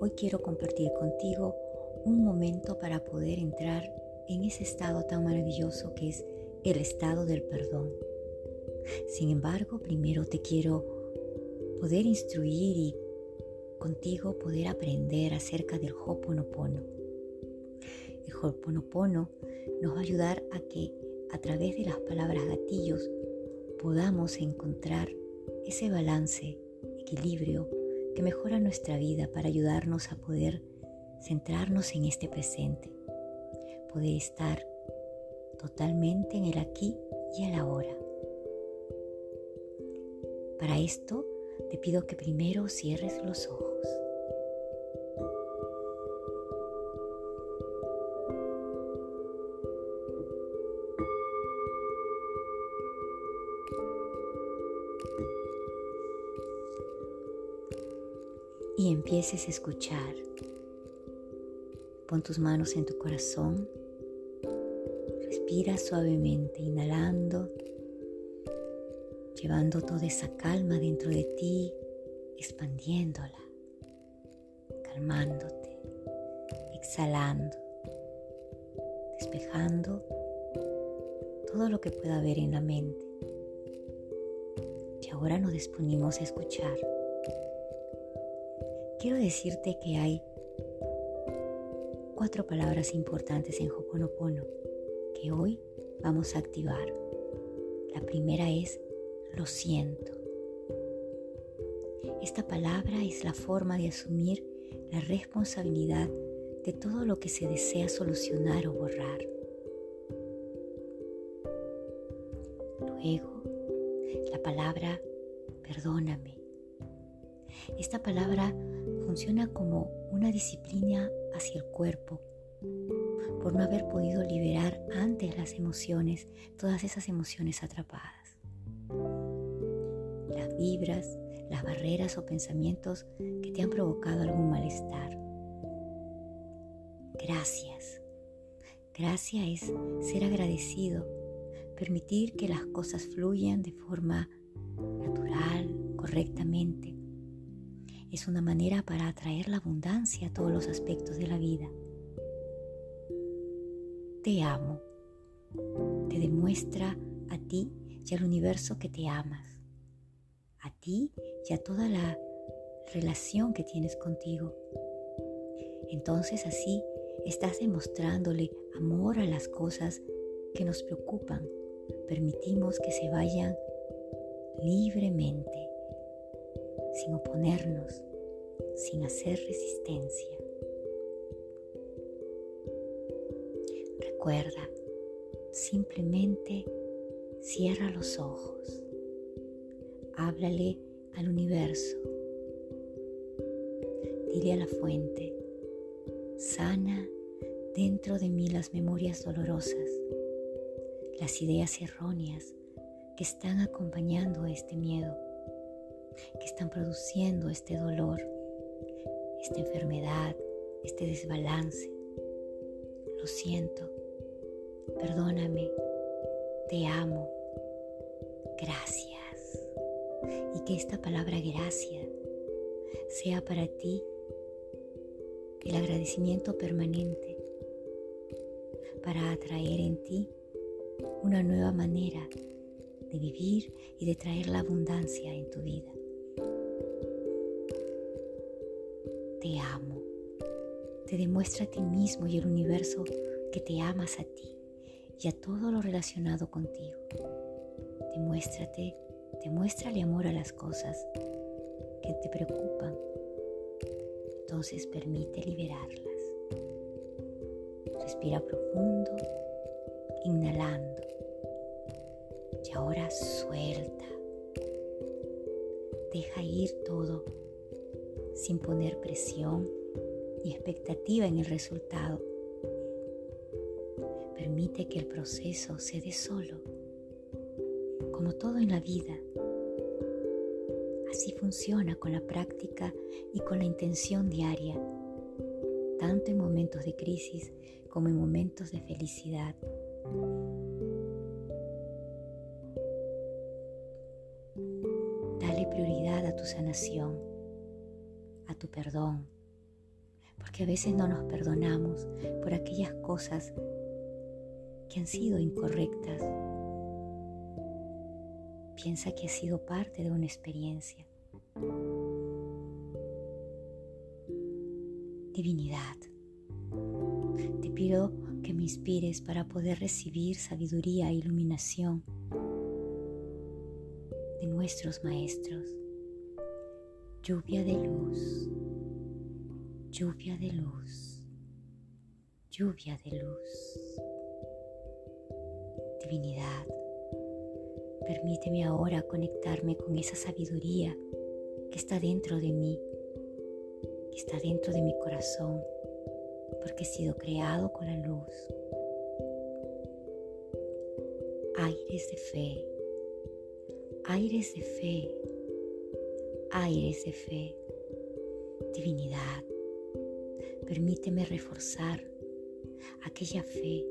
Hoy quiero compartir contigo un momento para poder entrar en ese estado tan maravilloso que es el estado del perdón. Sin embargo, primero te quiero poder instruir y contigo poder aprender acerca del Hoponopono. El Hoponopono nos va a ayudar a que a través de las palabras gatillos podamos encontrar ese balance, equilibrio que mejora nuestra vida para ayudarnos a poder centrarnos en este presente, poder estar totalmente en el aquí y el ahora. Para esto te pido que primero cierres los ojos. Y empieces a escuchar. Pon tus manos en tu corazón. Respira suavemente, inhalando llevando toda esa calma dentro de ti, expandiéndola, calmándote, exhalando, despejando todo lo que pueda haber en la mente. Y ahora nos disponimos a escuchar. Quiero decirte que hay cuatro palabras importantes en Hoponopono que hoy vamos a activar. La primera es lo siento. Esta palabra es la forma de asumir la responsabilidad de todo lo que se desea solucionar o borrar. Luego, la palabra perdóname. Esta palabra funciona como una disciplina hacia el cuerpo por no haber podido liberar antes las emociones, todas esas emociones atrapadas vibras, las barreras o pensamientos que te han provocado algún malestar. Gracias. Gracias es ser agradecido, permitir que las cosas fluyan de forma natural, correctamente. Es una manera para atraer la abundancia a todos los aspectos de la vida. Te amo. Te demuestra a ti y al universo que te amas a ti y a toda la relación que tienes contigo. Entonces así estás demostrándole amor a las cosas que nos preocupan. Permitimos que se vayan libremente, sin oponernos, sin hacer resistencia. Recuerda, simplemente cierra los ojos háblale al universo. Dile a la fuente, sana dentro de mí las memorias dolorosas, las ideas erróneas que están acompañando este miedo, que están produciendo este dolor, esta enfermedad, este desbalance. Lo siento, perdóname, te amo, gracias. Y que esta palabra gracia sea para ti el agradecimiento permanente para atraer en ti una nueva manera de vivir y de traer la abundancia en tu vida. Te amo. Te demuestra a ti mismo y el universo que te amas a ti y a todo lo relacionado contigo. Demuéstrate Demuéstrale amor a las cosas que te preocupan. Entonces permite liberarlas. Respira profundo, inhalando. Y ahora suelta. Deja ir todo sin poner presión y expectativa en el resultado. Permite que el proceso se dé solo, como todo en la vida. Así funciona con la práctica y con la intención diaria, tanto en momentos de crisis como en momentos de felicidad. Sanación, a tu perdón, porque a veces no nos perdonamos por aquellas cosas que han sido incorrectas Piensa que ha sido parte de una experiencia. Divinidad, te pido que me inspires para poder recibir sabiduría e iluminación de nuestros maestros. Lluvia de luz, lluvia de luz, lluvia de luz. Divinidad, Permíteme ahora conectarme con esa sabiduría que está dentro de mí, que está dentro de mi corazón, porque he sido creado con la luz. Aires de fe, aires de fe, aires de fe, divinidad. Permíteme reforzar aquella fe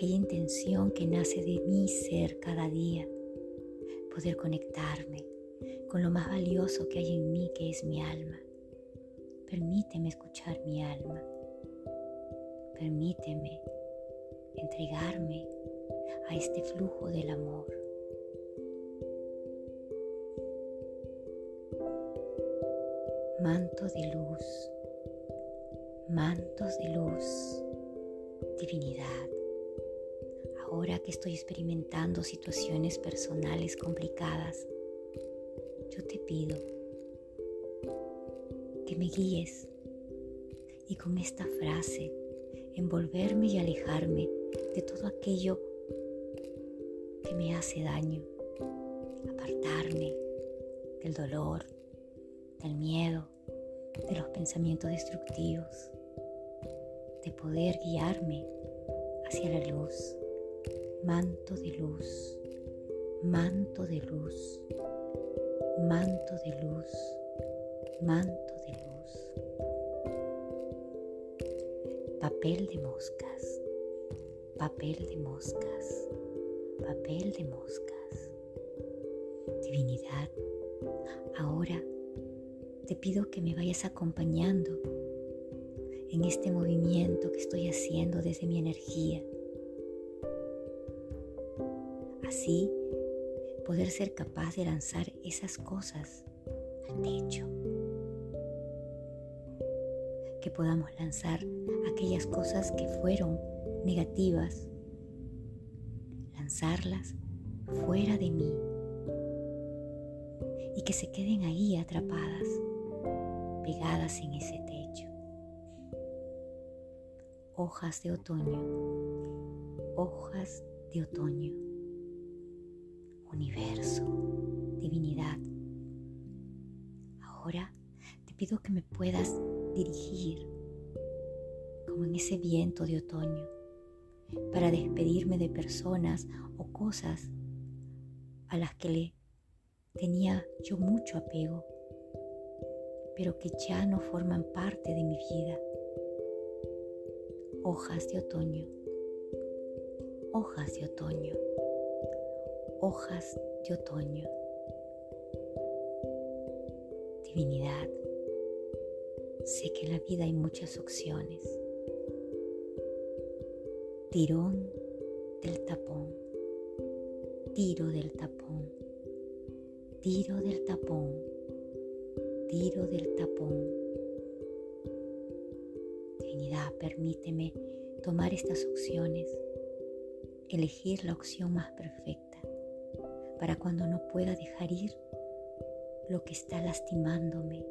aquella intención que nace de mi ser cada día, poder conectarme con lo más valioso que hay en mí, que es mi alma. Permíteme escuchar mi alma. Permíteme entregarme a este flujo del amor. Manto de luz, mantos de luz, divinidad. Ahora que estoy experimentando situaciones personales complicadas, yo te pido que me guíes y con esta frase envolverme y alejarme de todo aquello que me hace daño, apartarme del dolor, del miedo, de los pensamientos destructivos, de poder guiarme hacia la luz manto de luz, manto de luz, manto de luz, manto de luz. Papel de moscas, papel de moscas, papel de moscas. Divinidad, ahora te pido que me vayas acompañando en este movimiento que estoy haciendo desde mi energía así poder ser capaz de lanzar esas cosas al techo. Que podamos lanzar aquellas cosas que fueron negativas, lanzarlas fuera de mí y que se queden ahí atrapadas, pegadas en ese techo. Hojas de otoño, hojas de otoño universo, divinidad. Ahora te pido que me puedas dirigir como en ese viento de otoño para despedirme de personas o cosas a las que le tenía yo mucho apego, pero que ya no forman parte de mi vida. Hojas de otoño, hojas de otoño hojas de otoño. Divinidad, sé que en la vida hay muchas opciones. Tirón del tapón, tiro del tapón, tiro del tapón, tiro del tapón. Divinidad, permíteme tomar estas opciones, elegir la opción más perfecta para cuando no pueda dejar ir lo que está lastimándome,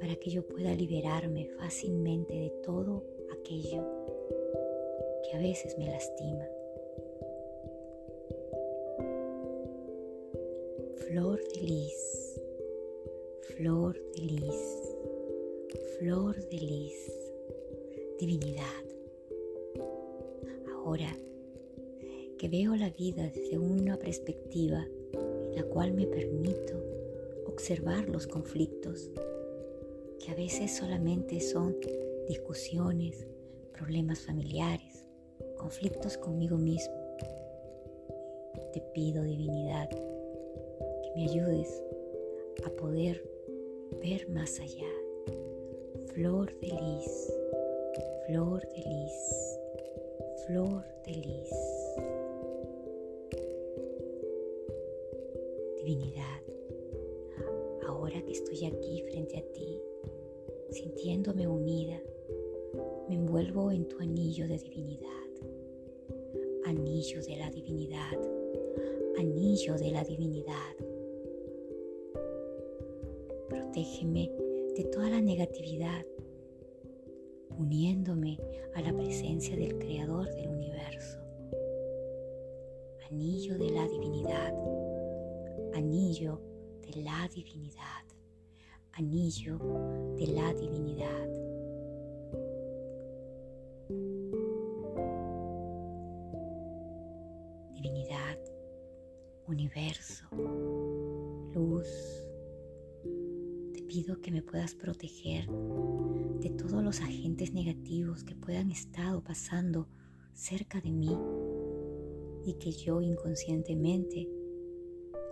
para que yo pueda liberarme fácilmente de todo aquello que a veces me lastima. Flor de lis, flor de lis, flor de lis, divinidad. Ahora que veo la vida desde una perspectiva en la cual me permito observar los conflictos, que a veces solamente son discusiones, problemas familiares, conflictos conmigo mismo. Te pido, divinidad, me ayudes a poder ver más allá. Flor de lis, flor de lis, flor de lis. Divinidad, ahora que estoy aquí frente a ti, sintiéndome unida, me envuelvo en tu anillo de divinidad. Anillo de la divinidad, anillo de la divinidad. Protégeme de toda la negatividad, uniéndome a la presencia del Creador del universo. Anillo de la divinidad, anillo de la divinidad, anillo de la divinidad. Divinidad, universo, pido que me puedas proteger de todos los agentes negativos que puedan estar pasando cerca de mí y que yo inconscientemente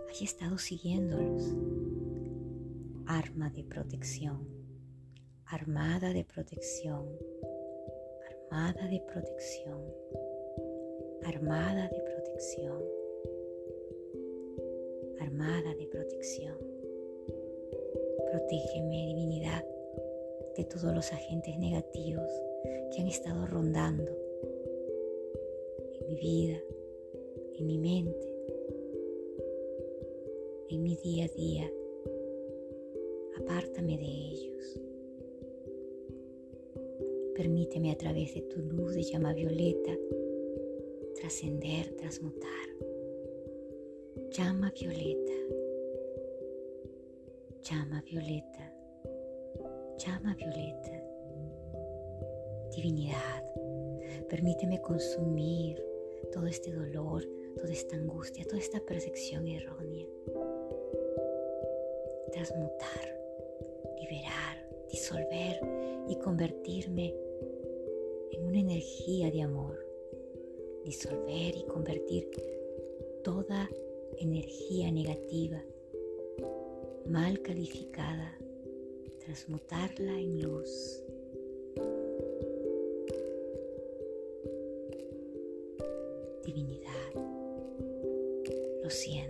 haya estado siguiéndolos. Arma de protección, armada de protección, armada de protección, armada de protección, armada de protección. Protégeme, divinidad, de todos los agentes negativos que han estado rondando en mi vida, en mi mente, en mi día a día. Apártame de ellos. Permíteme a través de tu luz de llama violeta trascender, transmutar. Llama violeta. Llama violeta. Llama violeta. Divinidad, permíteme consumir todo este dolor, toda esta angustia, toda esta percepción errónea transmutar, liberar, disolver y convertirme en una energía de amor. Disolver y convertir toda energía negativa, mal calificada, transmutarla en luz. Divinidad, lo siento,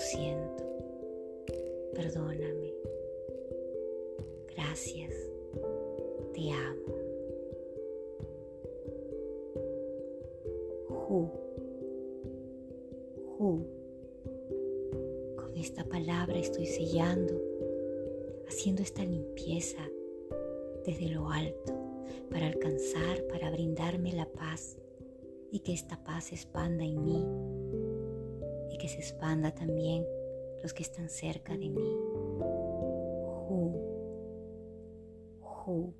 siento. Perdóname. Gracias. Te amo. Who. Who esta palabra estoy sellando, haciendo esta limpieza desde lo alto para alcanzar, para brindarme la paz y que esta paz se expanda en mí se expanda también los que están cerca de mí. Lo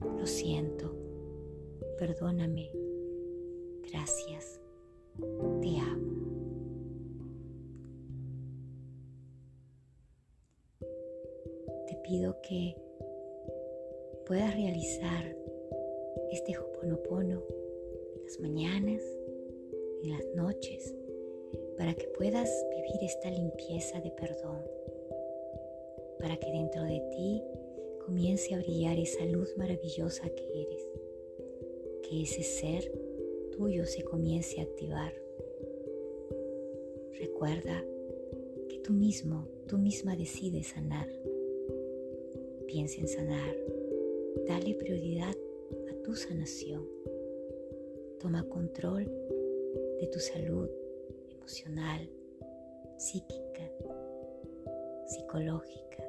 Lo siento. Perdóname. Gracias. Te amo. Te pido que puedas realizar este Hoponopono en las mañanas, en las noches, para que puedas vivir esta limpieza de perdón, para que dentro de ti comience a brillar esa luz maravillosa que eres. Que ese ser tuyo se comience a activar. Recuerda que tú mismo, tú misma decides sanar. Piensa en sanar. Dale prioridad a tu sanación. Toma control de tu salud emocional, psíquica, psicológica,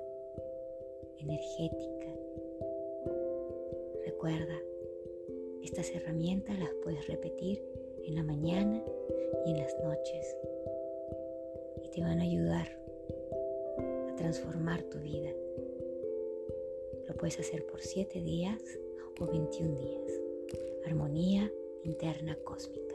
energética. Recuerda, estas herramientas las puedes repetir en la mañana y en las noches y te van a ayudar a transformar tu vida. Lo puedes hacer por 7 días o 21 días. Armonía interna cósmica.